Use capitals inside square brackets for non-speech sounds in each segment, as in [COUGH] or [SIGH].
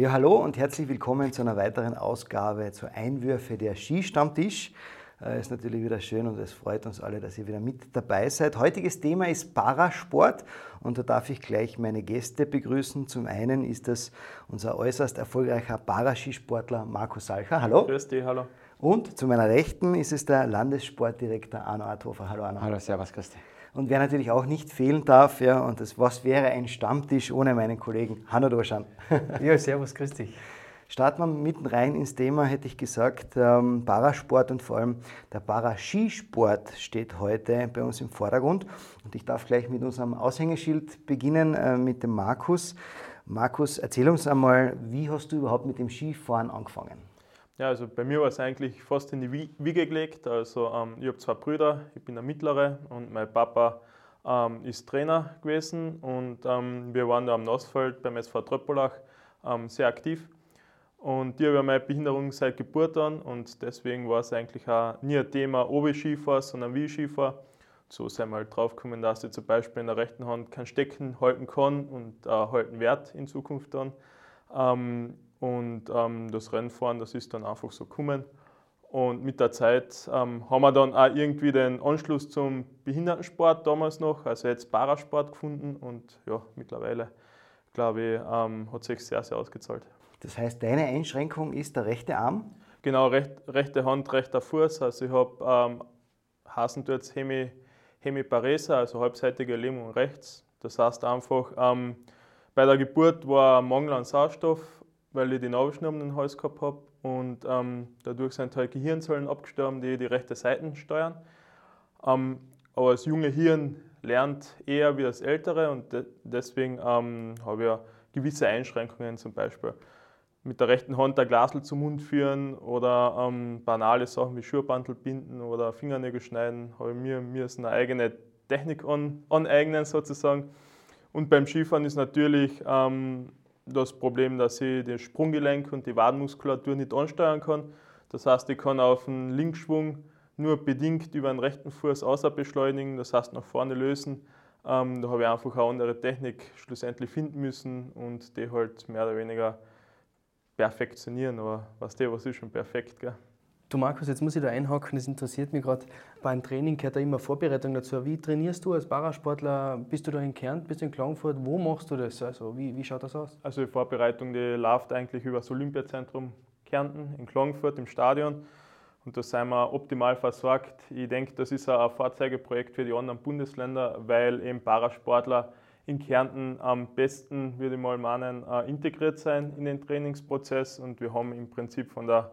Ja, hallo und herzlich willkommen zu einer weiteren Ausgabe zu Einwürfe der Skistammtisch. Äh, ist natürlich wieder schön und es freut uns alle, dass ihr wieder mit dabei seid. Heutiges Thema ist Parasport und da darf ich gleich meine Gäste begrüßen. Zum einen ist das unser äußerst erfolgreicher Paraskisportler Markus Salcher. Hallo. Grüß dich, hallo. Und zu meiner Rechten ist es der Landessportdirektor Arno Arthofer. Hallo Arno. Hallo, servus, grüß dich. Und wer natürlich auch nicht fehlen darf, ja, und das, was wäre ein Stammtisch ohne meinen Kollegen Hanno Dorschan? [LAUGHS] ja, servus, grüß dich. Starten wir mitten rein ins Thema, hätte ich gesagt. Ähm, Parasport und vor allem der Paraskisport steht heute bei uns im Vordergrund. Und ich darf gleich mit unserem Aushängeschild beginnen, äh, mit dem Markus. Markus, erzähl uns einmal, wie hast du überhaupt mit dem Skifahren angefangen? Ja, also bei mir war es eigentlich fast in die Wiege gelegt. Also ähm, ich habe zwei Brüder, ich bin der Mittlere und mein Papa ähm, ist Trainer gewesen und ähm, wir waren da am Nassfeld beim SV Tröppelach ähm, sehr aktiv. Und ich habe meine Behinderung seit Geburt an und deswegen war es eigentlich auch nie ein Thema, ob ich Skifahr, sondern wie ich Skifahr. So sind wir halt drauf gekommen, dass ich zum Beispiel in der rechten Hand kein Stecken halten kann und äh, halten werde in Zukunft dann. Und ähm, das Rennfahren, das ist dann einfach so gekommen. Und mit der Zeit ähm, haben wir dann auch irgendwie den Anschluss zum Behindertensport damals noch, also jetzt Parasport gefunden und ja, mittlerweile, glaube ich, ähm, hat sich sehr, sehr ausgezahlt. Das heißt, deine Einschränkung ist der rechte Arm? Genau, recht, rechte Hand, rechter Fuß. Also ich habe ähm, Hasendurz Hemi, Hemiparesa, also halbseitige Lähmung rechts. Das heißt einfach, ähm, bei der Geburt war ein Mangel an Sauerstoff, weil ich die Nabelschnur um den Hals gehabt habe. Und ähm, dadurch sind halt Gehirnzellen abgestorben, die die rechte Seite steuern. Ähm, aber das junge Hirn lernt eher wie das ältere und de deswegen ähm, habe ich gewisse Einschränkungen zum Beispiel mit der rechten Hand ein Glasel zum Mund führen oder ähm, banale Sachen wie Schuhbandel binden oder Fingernägel schneiden, habe ich mir, mir eine eigene Technik an, aneignen sozusagen. Und beim Skifahren ist natürlich ähm, das Problem, dass ich das Sprunggelenk und die Wadenmuskulatur nicht ansteuern kann. Das heißt, ich kann auf den Linksschwung nur bedingt über den rechten Fuß außer beschleunigen, das heißt nach vorne lösen. Ähm, da habe ich einfach eine andere Technik schlussendlich finden müssen und die halt mehr oder weniger perfektionieren, aber was der was ist schon perfekt. Gell? Du Markus, jetzt muss ich da einhaken, das interessiert mich gerade. Beim Training gehört da immer Vorbereitung dazu. Wie trainierst du als Parasportler? Bist du da in Kärnten, bist du in Klagenfurt? Wo machst du das? Also wie, wie schaut das aus? Also die Vorbereitung, die läuft eigentlich über das Olympiazentrum Kärnten in Klagenfurt im Stadion. Und da sind wir optimal versorgt. Ich denke, das ist ein Vorzeigeprojekt für die anderen Bundesländer, weil eben Parasportler in Kärnten am besten, würde ich mal meinen, äh, integriert sein in den Trainingsprozess. Und wir haben im Prinzip von der,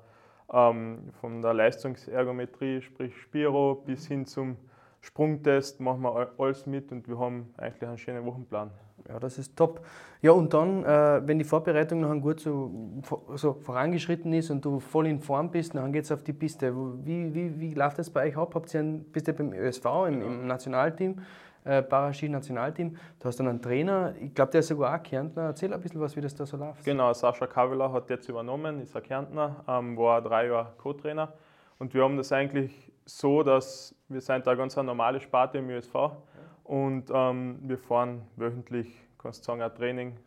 ähm, von der Leistungsergometrie, sprich Spiro, bis hin zum Sprungtest machen wir alles mit und wir haben eigentlich einen schönen Wochenplan. Ja, das ist top. Ja, und dann, äh, wenn die Vorbereitung noch gut so, so, vorangeschritten ist und du voll in Form bist, dann geht es auf die Piste. Wie, wie, wie läuft das bei euch ab? Habt ihr einen, bist ihr beim ÖSV, im, im Nationalteam? Äh, Paraski-Nationalteam. Du hast dann einen Trainer, ich glaube, der ist sogar auch Kärntner. Erzähl ein bisschen was, wie das da so läuft. Genau, Sascha Kaveler hat jetzt übernommen, ist ein Kärntner, ähm, war drei Jahre Co-Trainer. Und wir haben das eigentlich so, dass wir sind da ganz eine normale Sparte im USV und ähm, wir fahren wöchentlich, kannst du sagen, ein Training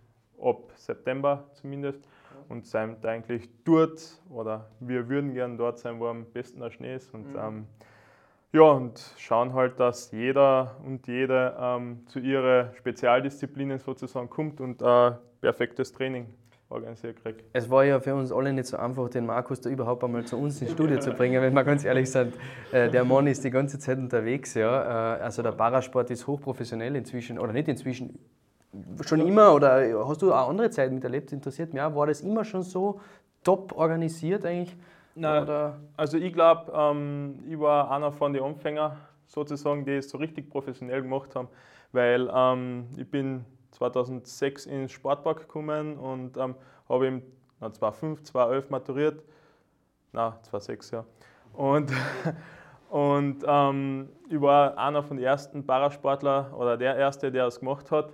ab September zumindest und sind eigentlich dort oder wir würden gerne dort sein, wo am besten der Schnee ist. Und mhm. ähm, ja, und schauen halt, dass jeder und jede ähm, zu ihren Spezialdisziplinen sozusagen kommt und ein perfektes Training organisiert kriegt. Es war ja für uns alle nicht so einfach, den Markus da überhaupt einmal zu uns ins Studio zu bringen, wenn wir ganz ehrlich sind. Äh, der Mann ist die ganze Zeit unterwegs. Ja. Äh, also der Parasport ist hochprofessionell inzwischen, oder nicht inzwischen, schon immer, oder hast du auch andere Zeiten miterlebt? Interessiert mich auch. War das immer schon so top organisiert eigentlich? Nein, Oder? also ich glaube, ähm, ich war einer von den Anfängern sozusagen, die es so richtig professionell gemacht haben, weil ähm, ich bin 2006 ins Sportpark gekommen und ähm, habe im 2005, 2011 maturiert. Nein, 2006, ja. Und, [LAUGHS] und ähm, ich war einer von den ersten Parasportler oder der erste, der es gemacht hat.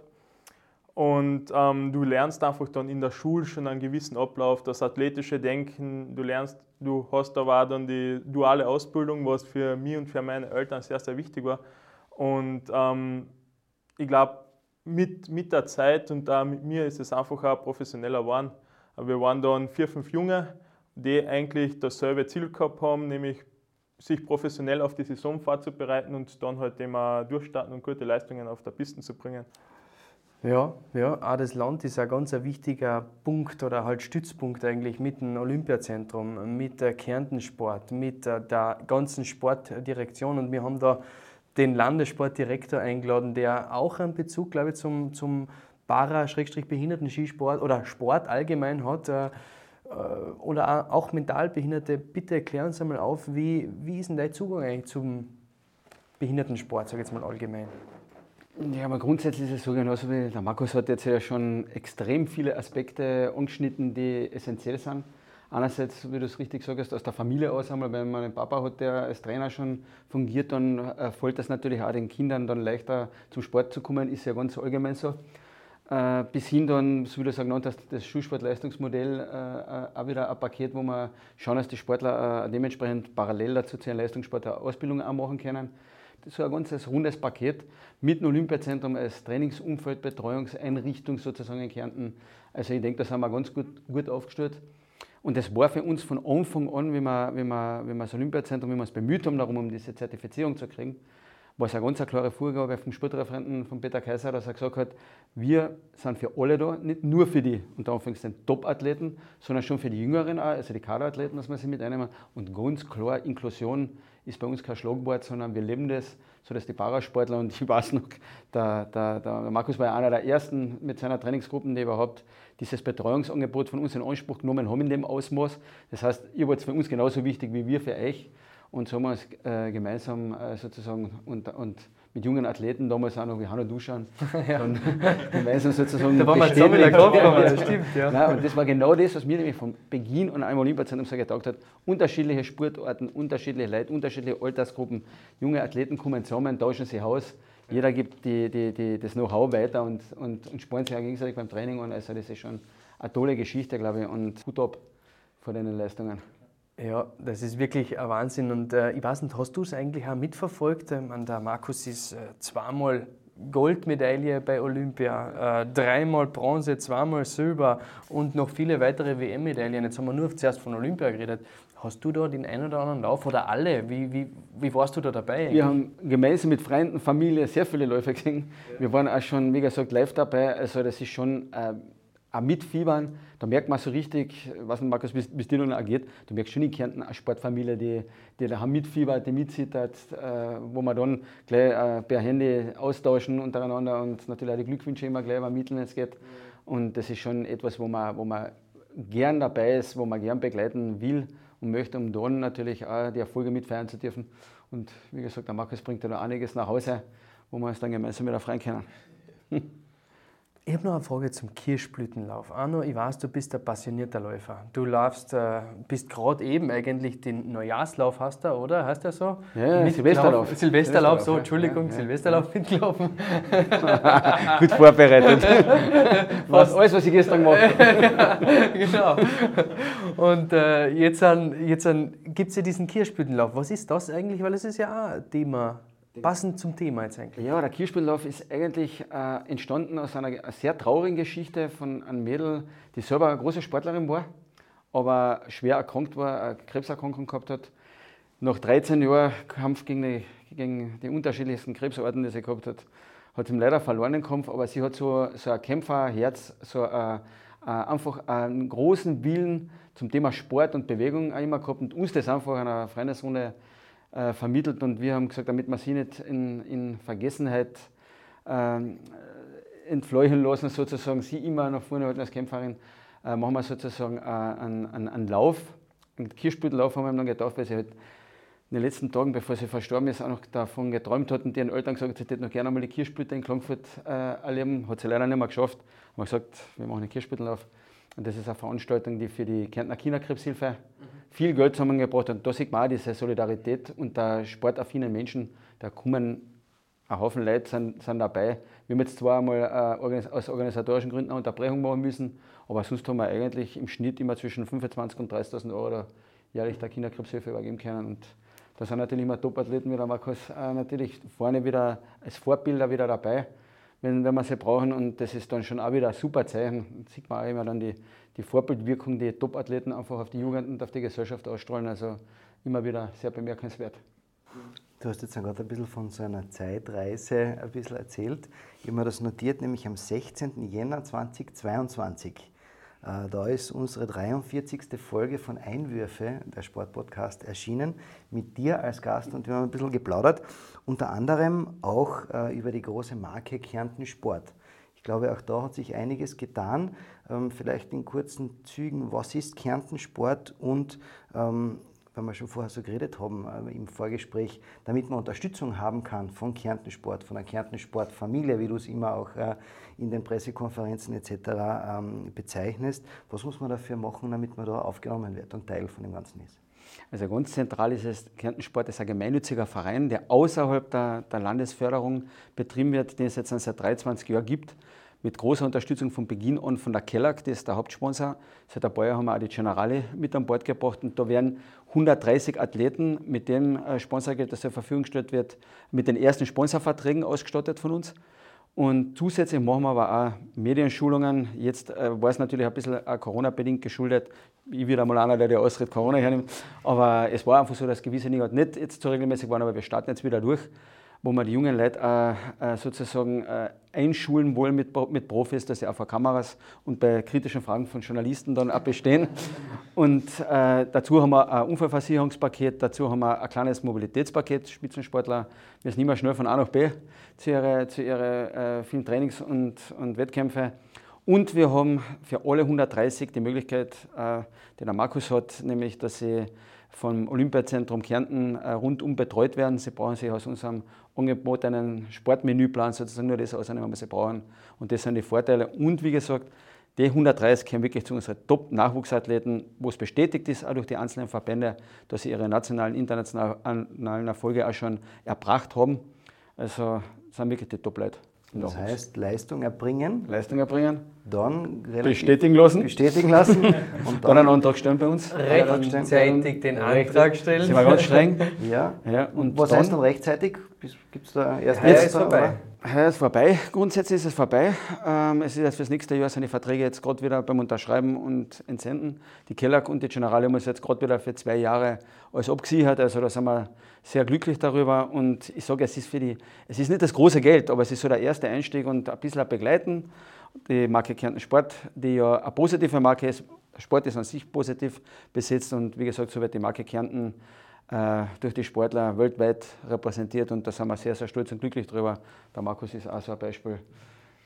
Und ähm, du lernst einfach dann in der Schule schon einen gewissen Ablauf, das athletische Denken, du lernst, du hast da war dann die duale Ausbildung, was für mich und für meine Eltern sehr, sehr wichtig war. Und ähm, ich glaube, mit, mit der Zeit und äh, mit mir ist es einfach auch professioneller geworden. Wir waren dann vier, fünf Junge, die eigentlich dasselbe Ziel gehabt haben, nämlich sich professionell auf die Saison vorzubereiten und dann halt immer durchstarten und gute Leistungen auf der Piste zu bringen. Ja, ja, auch das Land ist ein ganz wichtiger Punkt oder halt Stützpunkt eigentlich mit dem Olympiazentrum, mit der Kärntensport, mit der ganzen Sportdirektion und wir haben da den Landessportdirektor eingeladen, der auch einen Bezug, glaube ich, zum, zum Para-Behinderten-Skisport oder Sport allgemein hat. Äh, oder auch Mentalbehinderte. Bitte erklären Sie einmal auf, wie, wie ist denn dein Zugang eigentlich zum Behindertensport, sage ich jetzt mal allgemein? Ja, aber grundsätzlich ist es so genauso wie der Markus hat jetzt ja schon extrem viele Aspekte angeschnitten, die essentiell sind. Einerseits, wie du es richtig sagst, aus der Familie aus einmal, wenn man einen Papa hat, der als Trainer schon fungiert, dann äh, fällt das natürlich auch den Kindern dann leichter zum Sport zu kommen, ist ja ganz allgemein so. Äh, bis hin dann, so wie du es genannt hast, das Schulsportleistungsmodell, äh, auch wieder ein Paket, wo wir schauen, dass die Sportler dementsprechend parallel dazu zu ihren Leistungssport eine Ausbildung auch machen können so ein ganzes rundes Paket mit dem Olympiazentrum als Trainingsumfeld, Betreuungseinrichtung sozusagen in Kärnten. Also ich denke, da sind wir ganz gut, gut aufgestellt. Und das war für uns von Anfang an, wie wir, wie wir, wie wir das Olympiazentrum, wie wir uns bemüht haben, darum, um diese Zertifizierung zu kriegen, war es eine ganz klare Vorgabe vom Sportreferenten von Peter Kaiser, dass er gesagt hat, wir sind für alle da, nicht nur für die unter Anführungszeichen Top-Athleten, sondern schon für die Jüngeren auch, also die Kaderathleten, dass wir sie mit einnehmen. Und ganz klar, Inklusion ist bei uns kein Schlagwort, sondern wir leben das, sodass die Parasportler, und ich weiß noch, der, der, der Markus war ja einer der ersten mit seiner Trainingsgruppen, die überhaupt dieses Betreuungsangebot von uns in Anspruch genommen haben in dem Ausmaß. Das heißt, ihr wart für uns genauso wichtig wie wir für euch. Und so haben wir es äh, gemeinsam äh, sozusagen und, und mit jungen Athleten, damals auch noch wie Hanno Duschan, [LAUGHS] ja. dann gemeinsam sozusagen. Da waren wir zusammen in der das stimmt, ja. Nein, und das war genau das, was mir nämlich von Beginn an einem Olympiazentrum so gedacht hat. Unterschiedliche Sportarten, unterschiedliche Leute, unterschiedliche Altersgruppen, junge Athleten kommen zusammen, tauschen sich aus. Jeder gibt die, die, die, das Know-how weiter und, und, und spornt sich auch gegenseitig beim Training an. Also das ist schon eine tolle Geschichte, glaube ich, und gut ab vor deinen Leistungen. Ja, das ist wirklich ein Wahnsinn. Und äh, ich weiß nicht, hast du es eigentlich auch mitverfolgt? Ähm, der Markus ist äh, zweimal Goldmedaille bei Olympia, äh, dreimal Bronze, zweimal Silber und noch viele weitere WM-Medaillen. Jetzt haben wir nur zuerst von Olympia geredet. Hast du da den einen oder anderen Lauf oder alle? Wie, wie, wie warst du da dabei? Eigentlich? Wir haben gemeinsam mit Freunden, Familie sehr viele Läufe gesehen. Ja. Wir waren auch schon, wie gesagt, live dabei. Also das ist schon äh, auch mitfiebern, da merkt man so richtig, was Markus, bis, bis dir noch geht, du merkst schon in Kärnten eine Sportfamilie, die, die da mitfiebert, die mitsittert, äh, wo man dann gleich äh, per Handy austauschen untereinander und natürlich auch die Glückwünsche immer gleich übermitteln, es geht. Und das ist schon etwas, wo man, wo man gern dabei ist, wo man gern begleiten will und möchte, um dann natürlich auch die Erfolge mitfeiern zu dürfen. Und wie gesagt, der Markus bringt da noch einiges nach Hause, wo wir uns dann gemeinsam wieder freuen können. [LAUGHS] Ich habe noch eine Frage zum Kirschblütenlauf. Arno, ich weiß, du bist ein passionierter Läufer. Du laufst, äh, bist gerade eben eigentlich den Neujahrslauf, hast du, oder? Heißt der so? Ja, ja Silvesterlauf. Silvesterlauf, Silvesterlauf, so, Entschuldigung, ja, Silvesterlauf ja. mitgelaufen. [LAUGHS] Gut vorbereitet. [LAUGHS] was, alles, was ich gestern gemacht habe. [LAUGHS] genau. Und äh, jetzt, jetzt gibt es ja diesen Kirschblütenlauf. Was ist das eigentlich? Weil es ist ja auch ein Thema Passend zum Thema jetzt eigentlich. Ja, der Kirschspiellauf ist eigentlich äh, entstanden aus einer sehr traurigen Geschichte von einem Mädel, die selber eine große Sportlerin war, aber schwer erkrankt war, eine Krebserkrankung gehabt hat. Nach 13 Jahren Kampf gegen die, gegen die unterschiedlichsten Krebsarten, die sie gehabt hat, hat sie leider verloren den Kampf, aber sie hat so, so ein Kämpferherz, so ein, einfach einen großen Willen zum Thema Sport und Bewegung auch immer gehabt und uns das einfach in einer Freundesrunde äh, vermittelt und wir haben gesagt, damit wir sie nicht in, in Vergessenheit äh, entfleuchen lassen, sozusagen sie immer nach vorne halten als Kämpferin, äh, machen wir sozusagen äh, einen, einen, einen Lauf, einen Kirschblütenlauf haben wir dann gedacht, weil sie halt in den letzten Tagen, bevor sie verstorben ist, auch noch davon geträumt hat und ihren Eltern gesagt, sie hätte noch gerne einmal die Kirschblüte in Klagenfurt äh, erleben. Hat sie leider nicht mehr geschafft. Haben wir gesagt, wir machen einen Kirschblütenlauf. Und das ist eine Veranstaltung, die für die Kärntner Kinderkrebshilfe viel Geld zusammengebracht und da sieht man auch diese Solidarität und der sportaffinen Menschen, da kommen ein Haufen Leute sind, sind dabei. Wir haben jetzt zwar einmal äh, aus organisatorischen Gründen eine Unterbrechung machen müssen, aber sonst haben wir eigentlich im Schnitt immer zwischen 25.000 und 30.000 Euro jährlich der Kinderkrebshilfe übergeben können. Und da sind natürlich immer Top-Athleten wie der Markus äh, natürlich vorne wieder als Vorbilder wieder dabei. Wenn, wenn wir sie brauchen. Und das ist dann schon auch wieder ein super Zeichen. Da sieht man auch immer dann die, die Vorbildwirkung, die Top-Athleten einfach auf die Jugend und auf die Gesellschaft ausstrahlen. Also immer wieder sehr bemerkenswert. Du hast jetzt gerade ein bisschen von so einer Zeitreise ein bisschen erzählt. Ich habe mir das notiert, nämlich am 16. Jänner 2022. Äh, da ist unsere 43. Folge von Einwürfe, der Sportpodcast, erschienen, mit dir als Gast und wir haben ein bisschen geplaudert, unter anderem auch äh, über die große Marke Kärnten Sport. Ich glaube, auch da hat sich einiges getan. Ähm, vielleicht in kurzen Zügen, was ist Kärnten Sport und ähm, weil wir schon vorher so geredet haben äh, im Vorgespräch, damit man Unterstützung haben kann von Kärnten Sport, von der Kärnten Sportfamilie, wie du es immer auch äh, in den Pressekonferenzen etc. Ähm, bezeichnest. Was muss man dafür machen, damit man da aufgenommen wird und Teil von dem Ganzen ist? Also ganz zentral ist es, Kärnten Sport ist ein gemeinnütziger Verein, der außerhalb der, der Landesförderung betrieben wird, den es jetzt seit 23 Jahren gibt mit großer Unterstützung von Beginn an von der Kellag, das ist der Hauptsponsor. Seit ein paar haben wir auch die Generale mit an Bord gebracht und da werden 130 Athleten mit dem äh, Sponsorgeld, das zur Verfügung gestellt wird, mit den ersten Sponsorverträgen ausgestattet von uns. Und zusätzlich machen wir aber auch Medienschulungen. Jetzt äh, war es natürlich ein bisschen Corona-bedingt geschuldet. Ich wieder mal einer, der die Ausritt Corona hernimmt. Aber es war einfach so, dass gewisse Dinge nicht jetzt so regelmäßig waren, aber wir starten jetzt wieder durch wo wir die jungen Leute äh, äh, sozusagen äh, einschulen wollen mit, mit Profis, dass sie auch vor Kameras und bei kritischen Fragen von Journalisten dann auch bestehen. Und äh, dazu haben wir ein Unfallversicherungspaket, dazu haben wir ein kleines Mobilitätspaket, Spitzensportler müssen immer schnell von A nach B zu ihren zu ihre, äh, vielen Trainings und, und Wettkämpfe. Und wir haben für alle 130 die Möglichkeit, äh, die der Markus hat, nämlich dass sie vom Olympiazentrum Kärnten äh, rundum betreut werden. Sie brauchen sich aus unserem angebotenen Sportmenüplan sozusagen nur das ausnehmen, was sie brauchen. Und das sind die Vorteile. Und wie gesagt, die 130 kommen wirklich zu unseren Top-Nachwuchsathleten, wo es bestätigt ist, auch durch die einzelnen Verbände, dass sie ihre nationalen, internationalen Erfolge auch schon erbracht haben. Also sind wirklich die Top-Leute. Das heißt, Leistung erbringen. Leistung erbringen. Dann bestätigen lassen. Bestätigen lassen. [LAUGHS] und dann, dann einen Antrag stellen bei uns. Rechtzeitig den Antrag stellen. Sind wir ganz streng. Ja. ja und Was heißt dann rechtzeitig? Gibt es da erst Heuer ist vorbei. Heuer ist vorbei. Grundsätzlich ist es vorbei. Ähm, es ist jetzt fürs nächste Jahr seine Verträge jetzt gerade wieder beim Unterschreiben und Entsenden. Die Kellag und die Generale uns jetzt gerade wieder für zwei Jahre alles abgesichert. Also da sind wir sehr glücklich darüber. Und ich sage, es ist für die, es ist nicht das große Geld, aber es ist so der erste Einstieg und ein bisschen begleiten. Die Marke Kärnten Sport, die ja eine positive Marke ist. Sport ist an sich positiv besetzt und wie gesagt, so wird die Marke Kärnten durch die Sportler weltweit repräsentiert und da sind wir sehr, sehr stolz und glücklich drüber. Der Markus ist auch so ein Beispiel,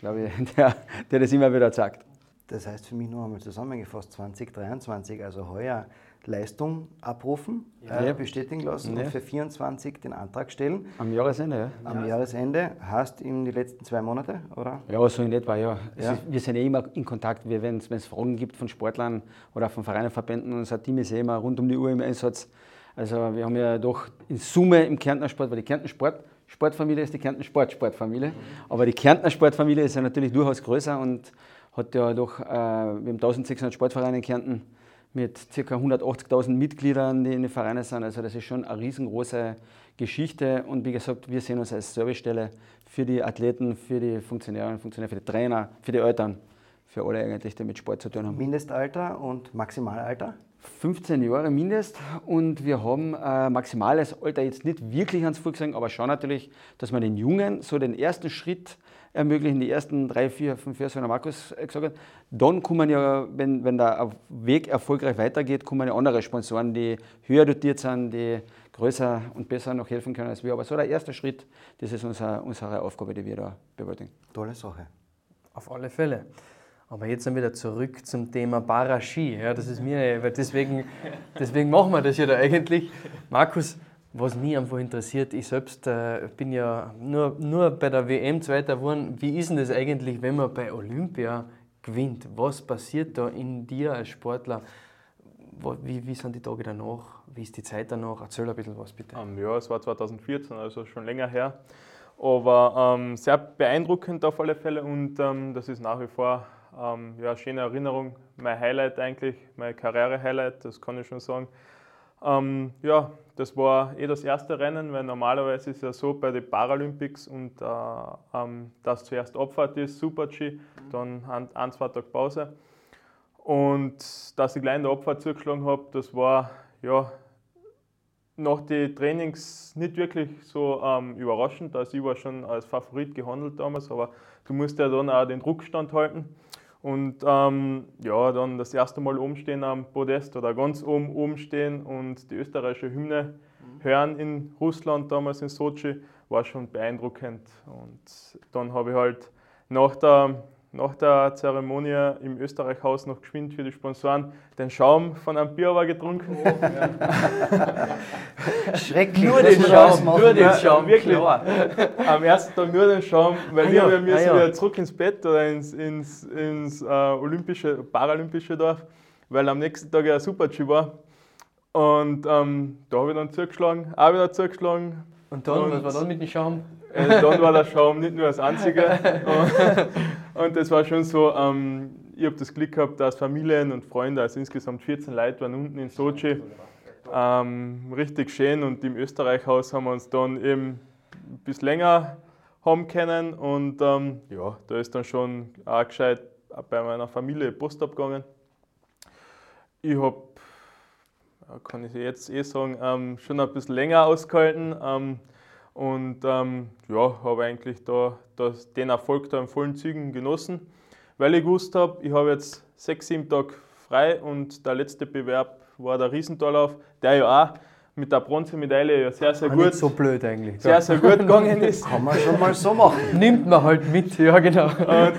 glaube ich, [LAUGHS] der, der das immer wieder sagt. Das heißt für mich nur einmal zusammengefasst, 2023, also heuer Leistung abrufen, ja. äh, bestätigen lassen ja. und für 24 den Antrag stellen. Am Jahresende, ja. Am Jahresende hast in die letzten zwei Monate, oder? Ja, so in etwa, ja. ja. Ist, wir sind eh immer in Kontakt, wenn es Fragen gibt von Sportlern oder von Vereinen, Verbänden, unser Team ist eh immer rund um die Uhr im Einsatz. Also wir haben ja doch in Summe im Kärntner Sport, weil die Kärntner Sport, Sportfamilie ist die Kärntner Sport Sportfamilie, aber die Kärntner Sportfamilie ist ja natürlich durchaus größer und hat ja doch, äh, wir haben 1600 Sportvereine in Kärnten mit ca. 180.000 Mitgliedern, die in den Vereinen sind. Also das ist schon eine riesengroße Geschichte und wie gesagt, wir sehen uns als Servicestelle für die Athleten, für die Funktionäre und Funktionäre, für die Trainer, für die Eltern, für alle eigentlich, die mit Sport zu tun haben. Mindestalter und Maximalalter? 15 Jahre Mindest und wir haben äh, maximales Alter jetzt nicht wirklich ans vorgesehen, aber schon natürlich, dass man den Jungen so den ersten Schritt ermöglichen, die ersten drei, vier, fünf Jahre, so wie der Markus gesagt hat. Dann kommen ja, wenn, wenn der Weg erfolgreich weitergeht, kommen ja andere Sponsoren, die höher dotiert sind, die größer und besser noch helfen können als wir. Aber so der erste Schritt, das ist unser, unsere Aufgabe, die wir da bewältigen. Tolle Sache. Auf alle Fälle. Aber jetzt dann wieder zurück zum Thema Paraski. Ja, das ist mir, weil deswegen, deswegen machen wir das ja da eigentlich. Markus, was mich einfach interessiert, ich selbst äh, bin ja nur, nur bei der WM Zweiter geworden. Wie ist denn das eigentlich, wenn man bei Olympia gewinnt? Was passiert da in dir als Sportler? Wie, wie sind die Tage danach? Wie ist die Zeit danach? Erzähl ein bisschen was bitte. Um, ja, es war 2014, also schon länger her. Aber ähm, sehr beeindruckend auf alle Fälle und ähm, das ist nach wie vor ähm, ja, schöne Erinnerung, mein Highlight eigentlich, mein Karriere-Highlight, das kann ich schon sagen. Ähm, ja, das war eh das erste Rennen, weil normalerweise ist es ja so bei den Paralympics und äh, ähm, dass zuerst Abfahrt ist, Super-G, dann ein, ein, zwei Tage Pause. Und dass ich gleich in der Abfahrt zugeschlagen habe, das war ja nach den Trainings nicht wirklich so ähm, überraschend. Also ich war schon als Favorit gehandelt damals, aber du musst ja dann auch den Druckstand halten. Und ähm, ja, dann das erste Mal oben stehen am Podest oder ganz oben oben stehen und die österreichische Hymne hören in Russland, damals in Sochi, war schon beeindruckend. Und dann habe ich halt nach der nach der Zeremonie im Österreichhaus noch geschwind für die Sponsoren den Schaum von einem Bier getrunken. Oh, ja. [LAUGHS] Schrecklich. Nur den Schaum, nur den Schaum, wirklich. Klar. Am ersten Tag nur den Schaum, weil ah, wir ja, müssen ah, ja. wieder zurück ins Bett oder ins, ins, ins äh, olympische, paralympische Dorf, weil am nächsten Tag ja Super-G war. Und ähm, da habe ich dann zugeschlagen, auch wieder zugeschlagen. Und dann, und was war dann mit dem Schaum? Äh, dann war der Schaum nicht nur das Einzige. [LAUGHS] Und, und das war schon so, ähm, ich habe das Glück gehabt, dass Familien und Freunde, also insgesamt 14 Leute waren unten in Sochi. Ähm, richtig schön und im Österreichhaus haben wir uns dann eben ein bisschen länger haben können und ähm, ja, da ist dann schon auch gescheit bei meiner Familie Post abgegangen. Ich habe, kann ich jetzt eh sagen, ähm, schon ein bisschen länger ausgehalten. Ähm, und ähm, ja, habe eigentlich da, das, den Erfolg da in vollen Zügen genossen, weil ich gewusst habe, ich habe jetzt sechs, sieben Tage frei und der letzte Bewerb war der Riesentorlauf, der ja auch mit der Bronzemedaille ja sehr, sehr gut. Nicht so blöd eigentlich. Sehr, sehr gut gegangen ist. [LAUGHS] Kann man schon mal so machen. Nimmt man halt mit, ja genau. Und,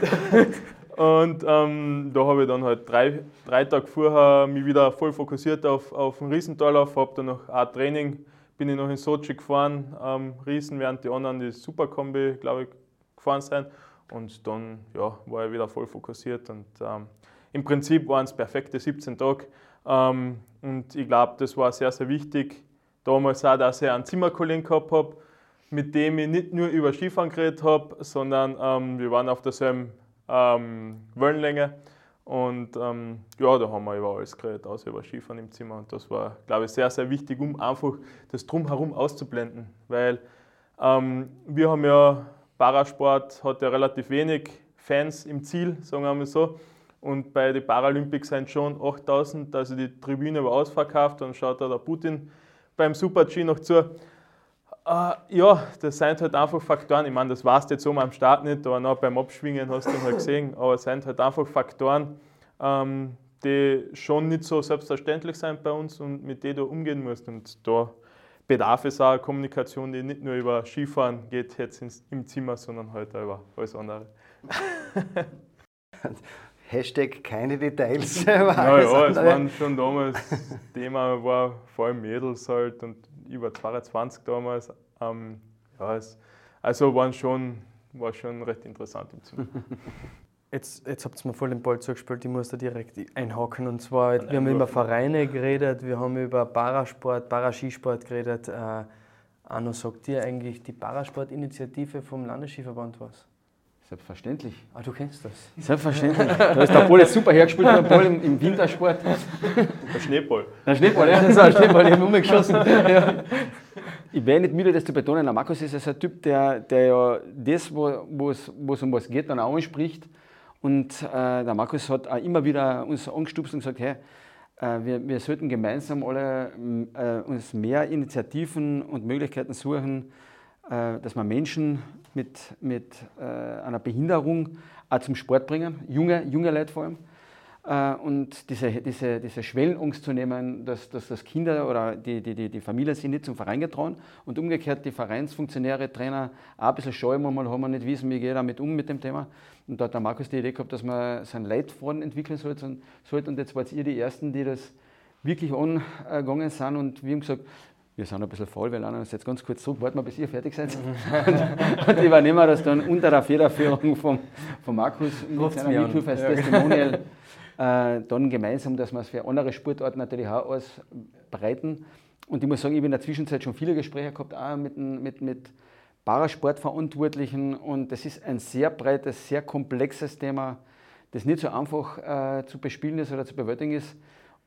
und ähm, da habe ich dann halt drei, drei Tage vorher mich wieder voll fokussiert auf, auf den Riesentorlauf, habe dann noch ein Training bin ich noch in Sochi gefahren, ähm, Riesen, während die anderen die Superkombi, glaube ich, gefahren sind. Und dann ja, war ich wieder voll fokussiert. Und ähm, im Prinzip waren es perfekte 17 Tage. Ähm, und ich glaube, das war sehr, sehr wichtig. Damals auch, dass ich einen Zimmerkollegen gehabt habe, mit dem ich nicht nur über Skifahren geredet habe, sondern ähm, wir waren auf derselben ähm, Wellenlänge. Und ähm, ja, da haben wir über alles geredet, außer über Skifahren im Zimmer. Und das war, glaube ich, sehr, sehr wichtig, um einfach das Drumherum auszublenden. Weil ähm, wir haben ja, Parasport hat ja relativ wenig Fans im Ziel, sagen wir mal so. Und bei den Paralympics sind schon 8000, also die Tribüne war ausverkauft. Dann schaut da der Putin beim Super-G noch zu. Uh, ja, das sind halt einfach Faktoren. Ich meine, das warst du jetzt so am Start nicht, aber noch beim Abschwingen hast du halt gesehen. [LAUGHS] Aber es sind halt einfach Faktoren, ähm, die schon nicht so selbstverständlich sind bei uns und mit denen du umgehen musst. Und da bedarf es auch Kommunikation, die nicht nur über Skifahren geht jetzt ins, im Zimmer, sondern halt auch über alles andere. [LAUGHS] Hashtag keine Details. naja, es waren schon damals Thema, war vor allem Mädels halt und über 22 damals. Ähm, ja, es, also waren schon, war schon recht interessant im Zimmer. [LAUGHS] Jetzt, jetzt habt ihr mir voll den Ball zugespielt, ich muss da direkt einhaken. Und zwar, wir haben über Vereine geredet, wir haben über Parasport, Paraskisport geredet. Äh, Arno, sagt dir eigentlich die Parasport-Initiative vom Landesskiverband was? Selbstverständlich. Ah, du kennst das. Selbstverständlich. [LAUGHS] Da ist der Ball jetzt super hergespielt, der Ball im, im Wintersport. Der Schneeball. Der Schneeball, ja, das ist ein Schneeball, ich habe umgeschossen. Ja. Ich wäre nicht müde, das zu betonen. Der Markus ist also ein Typ, der, der ja das, wo es um was geht, dann auch anspricht. Und äh, der Markus hat auch immer wieder uns angestupst und gesagt, hey, äh, wir, wir sollten gemeinsam alle äh, uns mehr Initiativen und Möglichkeiten suchen, dass wir Menschen mit, mit äh, einer Behinderung auch zum Sport bringen, junge, junge Leute vor allem. Äh, und diese, diese, diese Schwellenangst zu nehmen, dass, dass das Kinder oder die, die, die Familien sich nicht zum Verein getrauen und umgekehrt die Vereinsfunktionäre, Trainer auch ein bisschen scheu manchmal haben wir nicht wissen, wie geht damit um mit dem Thema. Und da hat der Markus die Idee gehabt, dass man seinen Leitfaden entwickeln sollte. Und jetzt wart ihr die Ersten, die das wirklich angegangen sind und wir haben gesagt, wir sind ein bisschen faul, wir lernen uns jetzt ganz kurz zurück, warten wir, bis ihr fertig seid. und, und übernehmen das dann unter der Federführung von, von Markus mit seiner Mithilfe als Testimonial [LAUGHS] äh, dann gemeinsam, dass wir es für andere Sportarten natürlich auch ausbreiten. Und ich muss sagen, ich habe in der Zwischenzeit schon viele Gespräche gehabt, auch mit, mit, mit Parasportverantwortlichen. Und das ist ein sehr breites, sehr komplexes Thema, das nicht so einfach äh, zu bespielen ist oder zu bewältigen ist.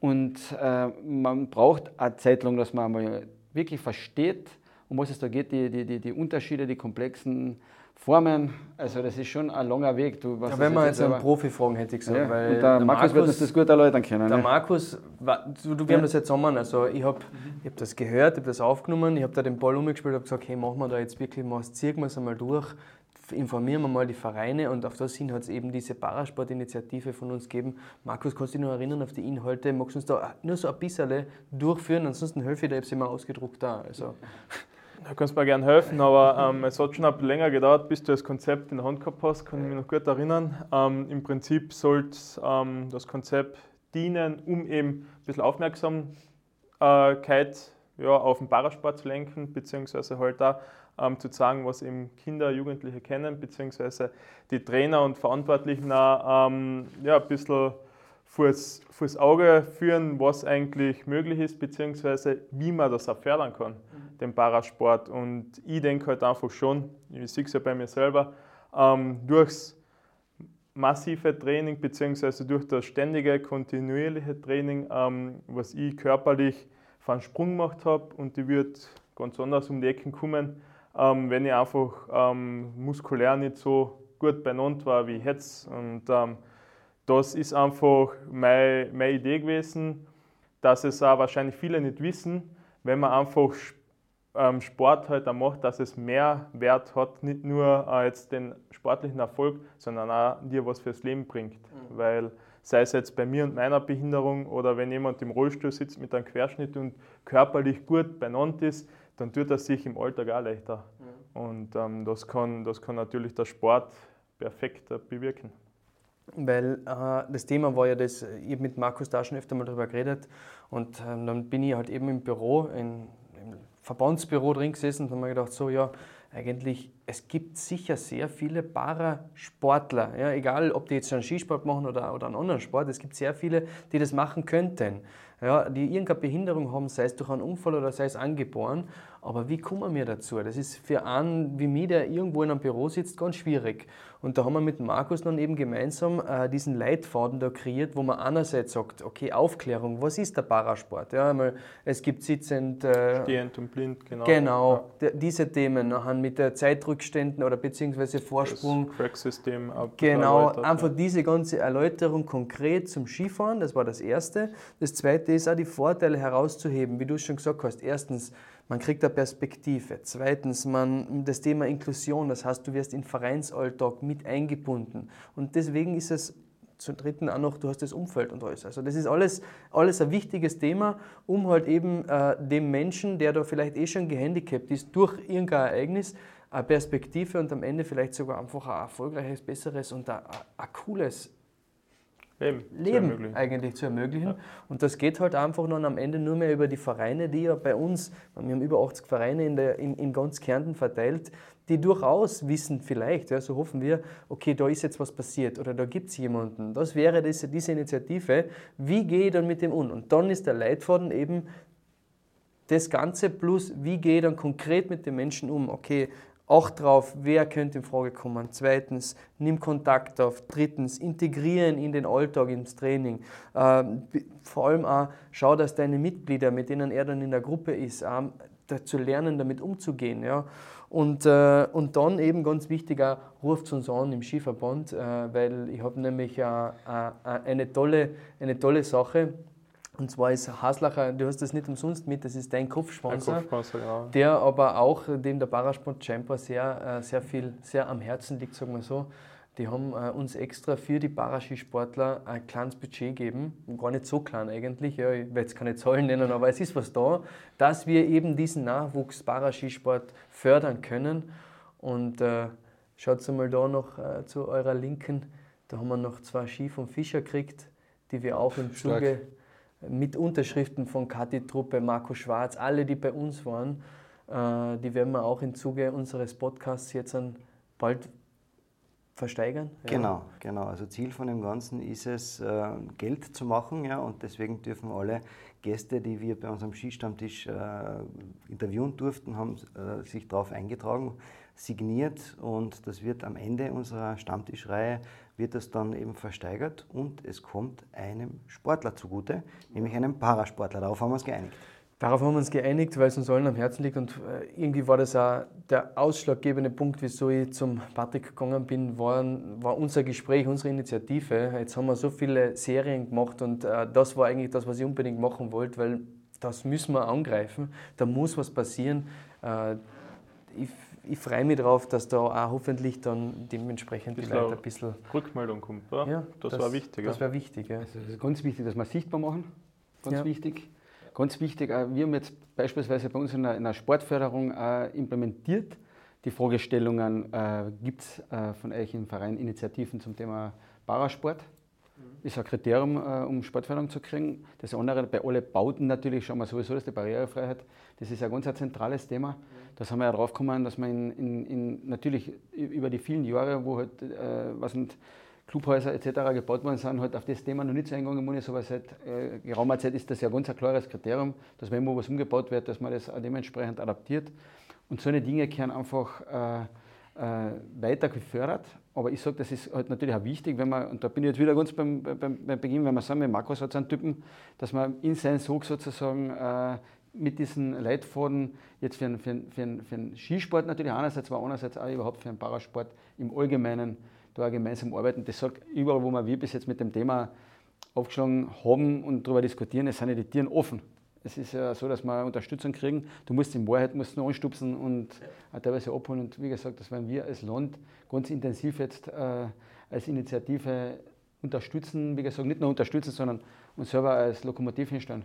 Und äh, man braucht eine Zeit lang, dass man mal wirklich versteht, um was es da geht, die, die, die, die Unterschiede, die komplexen Formen. Also das ist schon ein langer Weg. Du, ja, wenn man jetzt einen Profi fragen, hätte ich gesagt. Ja, weil der, der, Markus, Markus wird uns das gut erläutern können. Der ne? Markus, du, du, wir haben das jetzt zusammen, also ich habe ich hab das gehört, ich habe das aufgenommen, ich habe da den Ball umgespielt und habe gesagt, hey, machen wir da jetzt wirklich mal, ziehen wir es einmal durch, informieren wir mal die Vereine und auf das hin hat es eben diese Parasport-Initiative von uns gegeben. Markus, kannst du dich noch erinnern auf die Inhalte? Magst du uns da nur so ein bisschen durchführen? Ansonsten helfe ich dir, ich mal ausgedruckt da. Also. Da kannst du mir gerne helfen, aber ähm, es hat schon ein bisschen länger gedauert, bis du das Konzept in der Hand gehabt hast, kann ich mich noch gut erinnern. Ähm, Im Prinzip sollte ähm, das Konzept dienen, um eben ein bisschen Aufmerksamkeit ja, auf den Parasport zu lenken, beziehungsweise halt da ähm, zu zeigen, was eben Kinder, Jugendliche kennen, beziehungsweise die Trainer und Verantwortlichen auch, ähm, ja, ein bisschen fürs, fürs Auge führen, was eigentlich möglich ist, beziehungsweise wie man das auch fördern kann, mhm. den Parasport. Und ich denke halt einfach schon, ich sehe es ja bei mir selber, ähm, durchs massive Training, beziehungsweise durch das ständige, kontinuierliche Training, ähm, was ich körperlich von Sprung gemacht habe und die wird ganz anders um die Ecken kommen, ähm, wenn ich einfach ähm, muskulär nicht so gut benannt war wie jetzt. Und ähm, das ist einfach meine, meine Idee gewesen, dass es auch wahrscheinlich viele nicht wissen, wenn man einfach ähm, Sport halt auch macht, dass es mehr Wert hat, nicht nur äh, jetzt den sportlichen Erfolg, sondern auch dir was fürs Leben bringt. Mhm. Weil sei es jetzt bei mir und meiner Behinderung oder wenn jemand im Rollstuhl sitzt mit einem Querschnitt und körperlich gut benannt ist, dann tut das sich im Alltag auch leichter. Mhm. Und ähm, das, kann, das kann natürlich der Sport perfekt bewirken. Weil äh, das Thema war ja das, ich habe mit Markus da schon öfter mal darüber geredet und ähm, dann bin ich halt eben im Büro, in, im Verbandsbüro drin gesessen und habe mir gedacht, so ja, eigentlich, es gibt sicher sehr viele Parasportler, ja, egal ob die jetzt einen Skisport machen oder, oder einen anderen Sport, es gibt sehr viele, die das machen könnten, ja, die irgendeine Behinderung haben, sei es durch einen Unfall oder sei es angeboren aber wie kommen wir dazu? Das ist für einen wie mich, der irgendwo in einem Büro sitzt, ganz schwierig. Und da haben wir mit Markus dann eben gemeinsam äh, diesen Leitfaden da kreiert, wo man einerseits sagt, okay, Aufklärung, was ist der Parasport? Ja, einmal, es gibt sitzend... Äh, Stehend und blind, genau. Genau, ja. diese Themen, nachher mit der Zeitrückständen oder beziehungsweise Vorsprung. Das Crack-System. Genau, einfach ja. diese ganze Erläuterung konkret zum Skifahren, das war das Erste. Das Zweite ist auch die Vorteile herauszuheben, wie du schon gesagt hast. Erstens, man kriegt eine Perspektive. Zweitens, man, das Thema Inklusion, das heißt, du wirst in Vereinsalltag mit eingebunden. Und deswegen ist es zum Dritten auch noch, du hast das Umfeld und alles. Also das ist alles, alles ein wichtiges Thema, um halt eben äh, dem Menschen, der da vielleicht eh schon gehandicapt ist, durch irgendein Ereignis, eine Perspektive und am Ende vielleicht sogar einfach ein erfolgreiches, besseres und ein, ein cooles Leben, Leben zu eigentlich zu ermöglichen. Ja. Und das geht halt einfach dann am Ende nur mehr über die Vereine, die ja bei uns, wir haben über 80 Vereine in, der, in, in ganz Kärnten verteilt, die durchaus wissen vielleicht, ja, so hoffen wir, okay, da ist jetzt was passiert oder da gibt es jemanden. Das wäre diese, diese Initiative. Wie gehe ich dann mit dem um? Und dann ist der Leitfaden eben das Ganze plus, wie gehe ich dann konkret mit den Menschen um? Okay, auch drauf, wer könnte in Frage kommen. Zweitens, nimm Kontakt auf. Drittens, integrieren in den Alltag, ins Training. Ähm, vor allem auch, schau, dass deine Mitglieder, mit denen er dann in der Gruppe ist, ähm, zu lernen, damit umzugehen. Und, äh, und dann eben ganz wichtig auch, ruft uns an im Skiverband, äh, weil ich habe nämlich äh, eine, tolle, eine tolle Sache und zwar ist Haslacher, du hast das nicht umsonst mit, das ist dein Kopfsponsor, Kopfsponsor genau. der aber auch dem der Parasport Chamber sehr, äh, sehr viel, sehr am Herzen liegt, sagen wir so. Die haben äh, uns extra für die Paraskisportler ein kleines Budget gegeben, gar nicht so klein eigentlich, ja, ich will jetzt keine Zahlen nennen, aber es ist was da, dass wir eben diesen Nachwuchs Paraskisport fördern können. Und äh, schaut mal da noch äh, zu eurer Linken, da haben wir noch zwei Ski vom Fischer gekriegt, die wir auch im Zuge mit Unterschriften von Kathi Truppe, Marco Schwarz, alle, die bei uns waren, äh, die werden wir auch im Zuge unseres Podcasts jetzt bald versteigern. Ja. Genau, genau. Also Ziel von dem Ganzen ist es, äh, Geld zu machen, ja, und deswegen dürfen alle Gäste, die wir bei unserem Skistammtisch äh, interviewen durften, haben sich darauf eingetragen, signiert und das wird am Ende unserer Stammtischreihe wird das dann eben versteigert und es kommt einem Sportler zugute, nämlich einem Parasportler. Darauf haben wir uns geeinigt. Darauf haben wir uns geeinigt, weil es uns allen am Herzen liegt und äh, irgendwie war das auch der ausschlaggebende Punkt, wieso ich zum Patrick gegangen bin, war, war unser Gespräch, unsere Initiative. Jetzt haben wir so viele Serien gemacht und äh, das war eigentlich das, was ich unbedingt machen wollte, weil das müssen wir angreifen, da muss was passieren. Äh, ich, ich freue mich darauf, dass da auch hoffentlich dann dementsprechend die Leute ein bisschen Rückmeldung kommt. Ja, ja das, das war wichtig. Das wäre wichtig. Ja. Also das ist ganz wichtig, dass wir sichtbar machen. Ganz ja. wichtig. Ganz wichtig, wir haben jetzt beispielsweise bei uns in der, in der Sportförderung implementiert die Fragestellungen, äh, gibt es äh, von euch im Verein Initiativen zum Thema Parasport? Ist ein Kriterium, äh, um Sportförderung zu kriegen. Das andere, bei allen Bauten natürlich schauen wir sowieso, dass die Barrierefreiheit, das ist ein ganz ein zentrales Thema. Das haben wir ja drauf gekommen, dass man in, in, in, natürlich über die vielen Jahre, wo halt, äh, was sind, Clubhäuser etc. gebaut worden sind, halt auf das Thema noch nicht so eingegangen ist, aber seit äh, geraumer Zeit ist das ja ganz ein klares Kriterium, dass wenn immer was umgebaut wird, dass man das auch dementsprechend adaptiert. Und so eine Dinge können einfach äh, weiter gefördert. Aber ich sage, das ist halt natürlich auch wichtig, wenn man, und da bin ich jetzt wieder ganz beim, beim, beim Beginn, wenn man sagen, Markus hat so einen Typen, dass man in seinen Sog sozusagen äh, mit diesen Leitfaden jetzt für einen, für, für, für Skisport natürlich einerseits, aber andererseits auch überhaupt für einen Parasport im Allgemeinen da gemeinsam arbeiten. Das sagt überall, wo wir bis jetzt mit dem Thema aufgeschlagen haben und darüber diskutieren, es sind ja die Tieren offen. Es ist ja so, dass wir Unterstützung kriegen. Du musst in Wahrheit musst nur anstupsen und teilweise abholen. Und wie gesagt, das werden wir als Land ganz intensiv jetzt äh, als Initiative unterstützen. Wie gesagt, nicht nur unterstützen, sondern uns selber als Lokomotiv hinstellen.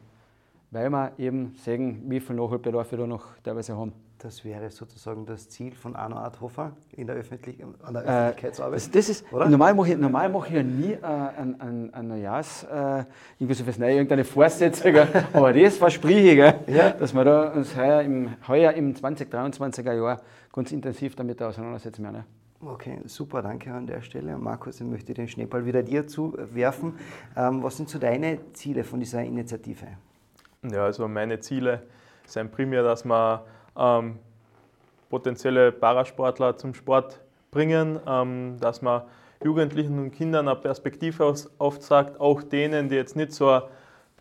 Weil wir eben sehen, wie viel Nachholbedarf wir da noch teilweise haben. Das wäre sozusagen das Ziel von Arno Adhofer in der Öffentlich an der äh, Öffentlichkeitsarbeit. Äh, das, ist, oder? Normal mache ich, normal mache ich ja nie äh, ein, ein, ein Neujahrs, äh, irgendwie so fürs Neue, irgendeine Vorsätze, [LAUGHS] aber das verspreche ich, ja. dass wir da uns heuer im, heuer im 2023er Jahr ganz intensiv damit auseinandersetzen werden. Okay, super, danke an der Stelle. Markus, ich möchte den Schneeball wieder dir zuwerfen. Ähm, was sind so deine Ziele von dieser Initiative? Ja, also meine Ziele sind primär, dass man ähm, potenzielle Parasportler zum Sport bringen, ähm, dass man Jugendlichen und Kindern eine Perspektive aufzeigt, auch denen, die jetzt nicht so ein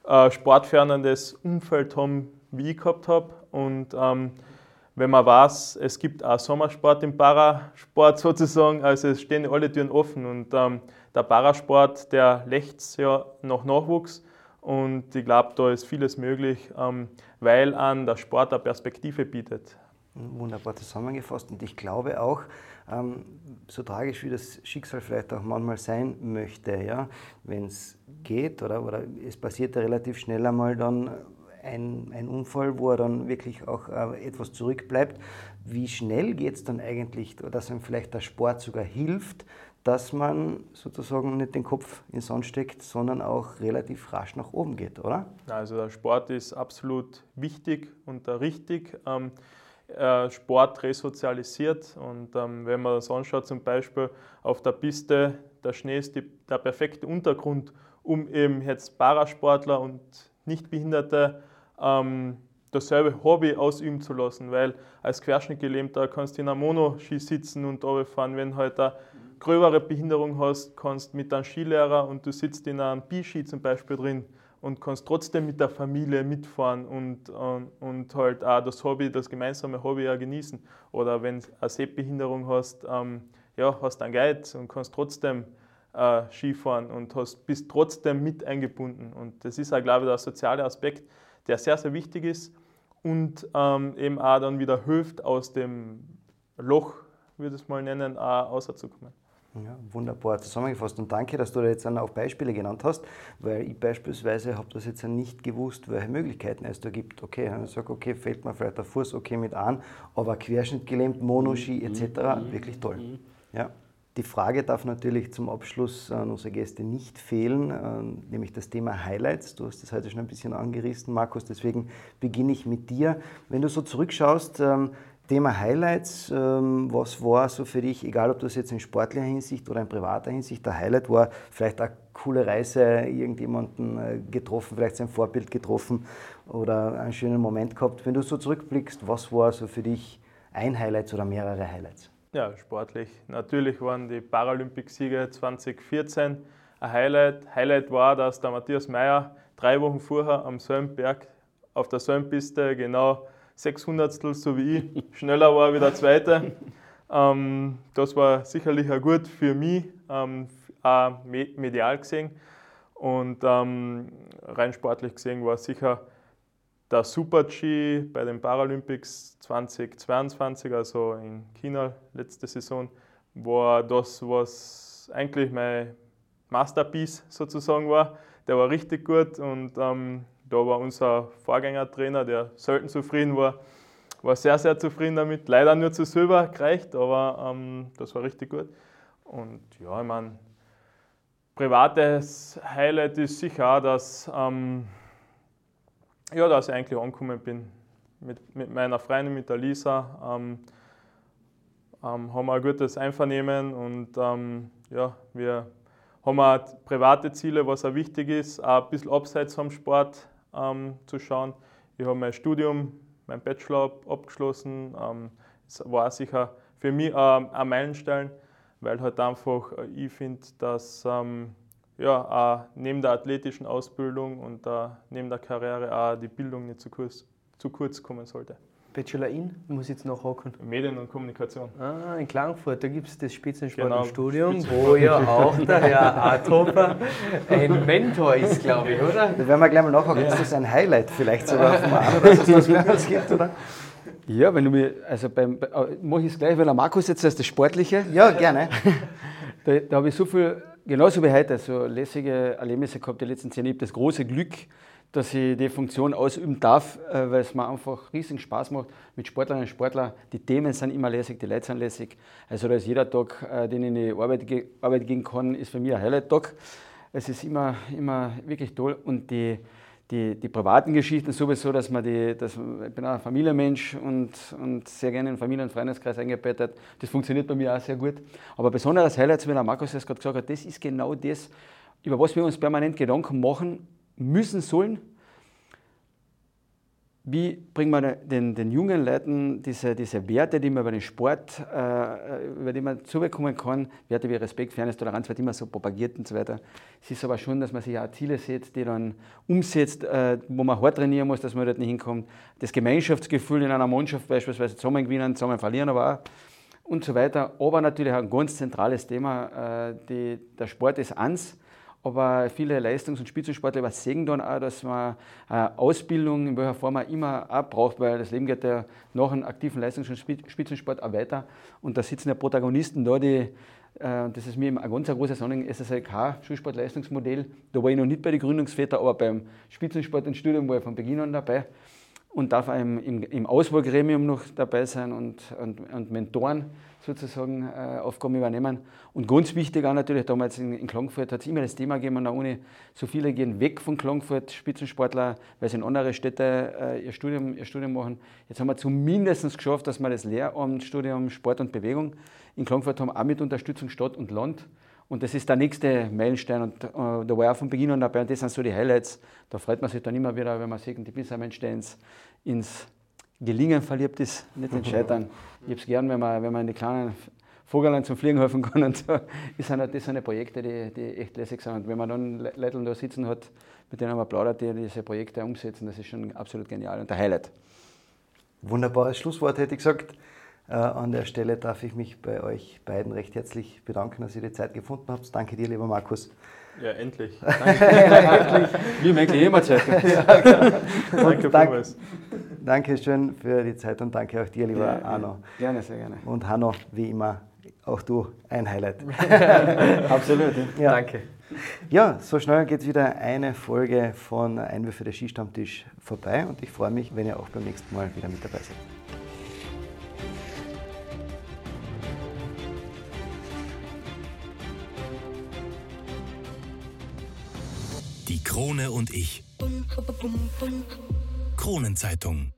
äh, sportfernendes Umfeld haben, wie ich gehabt habe. Und ähm, wenn man weiß, es gibt auch Sommersport im Parasport [LAUGHS] sozusagen, also es stehen alle Türen offen und ähm, der Parasport, der lächzt ja nach Nachwuchs und ich glaube, da ist vieles möglich, ähm, weil an der Sport eine Perspektive bietet. Wunderbar zusammengefasst. Und ich glaube auch, ähm, so tragisch wie das Schicksal vielleicht auch manchmal sein möchte, ja, wenn es geht oder, oder es passiert ja relativ schnell einmal dann ein, ein Unfall, wo er dann wirklich auch äh, etwas zurückbleibt. Wie schnell geht es dann eigentlich, dass ihm vielleicht der Sport sogar hilft, dass man sozusagen nicht den Kopf in den Sand steckt, sondern auch relativ rasch nach oben geht, oder? Also der Sport ist absolut wichtig und richtig. Ähm, äh, Sport resozialisiert und ähm, wenn man das anschaut, zum Beispiel auf der Piste, der Schnee ist die, der perfekte Untergrund, um eben jetzt Parasportler und Nichtbehinderte ähm, dasselbe Hobby ausüben zu lassen, weil als Querschnittgelähmter kannst du in einem Monoski sitzen und fahren, wenn halt eine gröbere Behinderung hast, kannst mit einem Skilehrer und du sitzt in einem Biski zum Beispiel drin und kannst trotzdem mit der Familie mitfahren und, und, und halt auch das Hobby, das gemeinsame Hobby ja genießen. Oder wenn du eine Sehbehinderung hast, ähm, ja, hast einen Guide und kannst trotzdem äh, Skifahren und hast, bist trotzdem mit eingebunden. Und das ist auch, glaube ich, der soziale Aspekt, der sehr, sehr wichtig ist und ähm, eben auch dann wieder hilft, aus dem Loch, würde ich es mal nennen, auch rauszukommen. Ja, wunderbar zusammengefasst und danke, dass du da jetzt auch Beispiele genannt hast, weil ich beispielsweise habe das jetzt nicht gewusst, welche Möglichkeiten es da gibt. Okay, ich sage, okay, fällt mir vielleicht der Fuß okay mit an, aber querschnittgelähmt, Monoski etc., mhm. wirklich toll. Mhm. Ja. Die Frage darf natürlich zum Abschluss an unsere Gäste nicht fehlen, äh, nämlich das Thema Highlights. Du hast das heute schon ein bisschen angerissen, Markus, deswegen beginne ich mit dir. Wenn du so zurückschaust, ähm, Thema Highlights, ähm, was war so für dich, egal ob das jetzt in sportlicher Hinsicht oder in privater Hinsicht, der Highlight war vielleicht eine coole Reise, irgendjemanden äh, getroffen, vielleicht sein Vorbild getroffen oder einen schönen Moment gehabt. Wenn du so zurückblickst, was war so für dich ein Highlight oder mehrere Highlights? Ja, sportlich. Natürlich waren die Paralympic-Siege 2014 ein Highlight. Highlight war, dass der Matthias Meyer drei Wochen vorher am selben Berg auf der selben Piste genau 600 so wie ich [LAUGHS] schneller war wie der Zweite. Ähm, das war sicherlich auch gut für mich, ähm, auch medial gesehen. Und ähm, rein sportlich gesehen war sicher der Super-G bei den Paralympics 2022, also in China letzte Saison, war das, was eigentlich mein Masterpiece sozusagen war. Der war richtig gut und ähm, da war unser Vorgängertrainer, der selten zufrieden war, war sehr, sehr zufrieden damit. Leider nur zu Silber gereicht, aber ähm, das war richtig gut. Und ja, ich meine, privates Highlight ist sicher auch, dass, ähm, ja, dass ich eigentlich angekommen bin mit, mit meiner Freundin, mit der Lisa. Ähm, ähm, haben wir ein gutes Einvernehmen und ähm, ja, wir haben auch private Ziele, was auch wichtig ist, auch ein bisschen abseits vom Sport ähm, zu schauen. Ich habe mein Studium, mein Bachelor abgeschlossen. Ähm, es war sicher für mich ähm, ein Meilenstein, weil halt einfach äh, ich finde, dass ähm, ja, auch neben der athletischen Ausbildung und äh, neben der Karriere auch die Bildung nicht zu kurz, zu kurz kommen sollte. Bachelor in, muss ich jetzt nachhaken. Medien und Kommunikation. Ah, in Klagenfurt, da gibt es das Spitzensportstudium, genau, wo ja auch der Herr Arthofer ein Mentor ist, glaube ich, oder? Da werden wir gleich mal nachhaken. Ja. Ist das ein Highlight vielleicht sogar vom [LAUGHS] Arno, dass es was mehr gibt, oder? Ja, wenn du mir, also beim, äh, mache ich es gleich, weil der Markus jetzt das Sportliche. Ja, gerne. [LAUGHS] da, da habe ich so viel, genauso wie heute, so lässige Erlebnisse gehabt die letzten zehn Jahre. Ich habe das große Glück, dass ich die Funktion ausüben darf, äh, weil es mir einfach riesigen Spaß macht mit Sportlerinnen und Sportlern. Die Themen sind immer lässig, die Leute sind lässig. Also da ist jeder Tag, äh, den ich in die Arbeit, Arbeit gehen kann, ist für mich ein Highlight-Tag. Es ist immer, immer wirklich toll und die, die, die privaten Geschichten sowieso, dass man die, dass, ich bin auch ein Familienmensch und, und sehr gerne in Familien- und Freundeskreis eingebettet. Das funktioniert bei mir auch sehr gut. Aber besonderes Highlight, wie der Markus es gerade gesagt hat, das ist genau das, über was wir uns permanent Gedanken machen müssen sollen. Wie bringen wir den, den jungen Leuten diese, diese Werte, die man über den Sport, äh, über die man zubekommen kann, Werte wie Respekt, Fairness, Toleranz, wird immer so propagiert und so weiter. Es ist aber schon, dass man sich auch Ziele setzt, die dann umsetzt, äh, wo man hart trainieren muss, dass man dort nicht hinkommt. Das Gemeinschaftsgefühl in einer Mannschaft beispielsweise zusammen gewinnen, zusammen verlieren, aber auch und so weiter. Aber natürlich auch ein ganz zentrales Thema, äh, die, der Sport ist eins aber viele Leistungs- und Spitzensportler übersehen dann auch, dass man eine Ausbildung in welcher Form auch immer auch braucht, weil das Leben geht ja nach einem aktiven Leistungs- und Spitzensport auch weiter. Und da sitzen ja Protagonisten da, die, äh, das ist mir ein ganz großes Anliegen, SSLK, Schulsportleistungsmodell. Da war ich noch nicht bei den Gründungsvätern, aber beim Spitzensport und Studium war ich von Beginn an dabei und darf im, im, im Auswahlgremium noch dabei sein und, und, und Mentoren sozusagen äh, Aufgaben übernehmen. Und ganz wichtig auch natürlich, damals in, in Klagenfurt hat es immer das Thema gegeben an der Uni, so viele gehen weg von Klagenfurt, Spitzensportler, weil sie in andere Städte äh, ihr, Studium, ihr Studium machen. Jetzt haben wir zumindest geschafft, dass wir das Lehramtsstudium Sport und Bewegung in Klagenfurt haben, auch mit Unterstützung Stadt und Land. Und das ist der nächste Meilenstein und äh, da war ich auch von Beginn an dabei und das sind so die Highlights. Da freut man sich dann immer wieder, wenn man sieht, die Bissermenschen ins, Gelingen verliebt ist, nicht ins Scheitern. Ich habe es gern, wenn man, wenn man in die kleinen Vogeln zum Fliegen helfen kann. Und so. [LAUGHS] das sind, das sind Projekte, die, die echt lässig sind. Und wenn man dann Leute da sitzen hat, mit denen man plaudert, die diese Projekte umsetzen, das ist schon absolut genial und der Highlight. Wunderbares Schlusswort, hätte ich gesagt. Äh, an der Stelle darf ich mich bei euch beiden recht herzlich bedanken, dass ihr die Zeit gefunden habt. Danke dir, lieber Markus. Ja, endlich. Danke. endlich. [LAUGHS] Wie immer Zeit. ja, genau. Danke, dank, danke schön für die Zeit und danke auch dir, lieber ja, Arno. Gerne, sehr gerne. Und Hanno, wie immer, auch du ein Highlight. [LAUGHS] Absolut. Ja. Danke. Ja, so schnell geht wieder eine Folge von Einwürfe der Skistammtisch vorbei und ich freue mich, wenn ihr auch beim nächsten Mal wieder mit dabei seid. Krone und ich. Kronenzeitung